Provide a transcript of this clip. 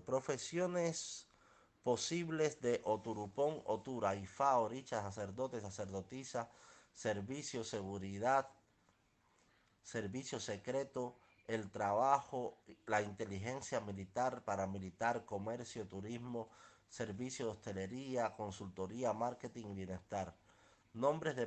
Profesiones posibles de Oturupón, Otura, Ifá, Oricha, sacerdote, sacerdotisa, servicio, seguridad, servicio secreto, el trabajo, la inteligencia militar, paramilitar, comercio, turismo, servicio de hostelería, consultoría, marketing bienestar. Nombres de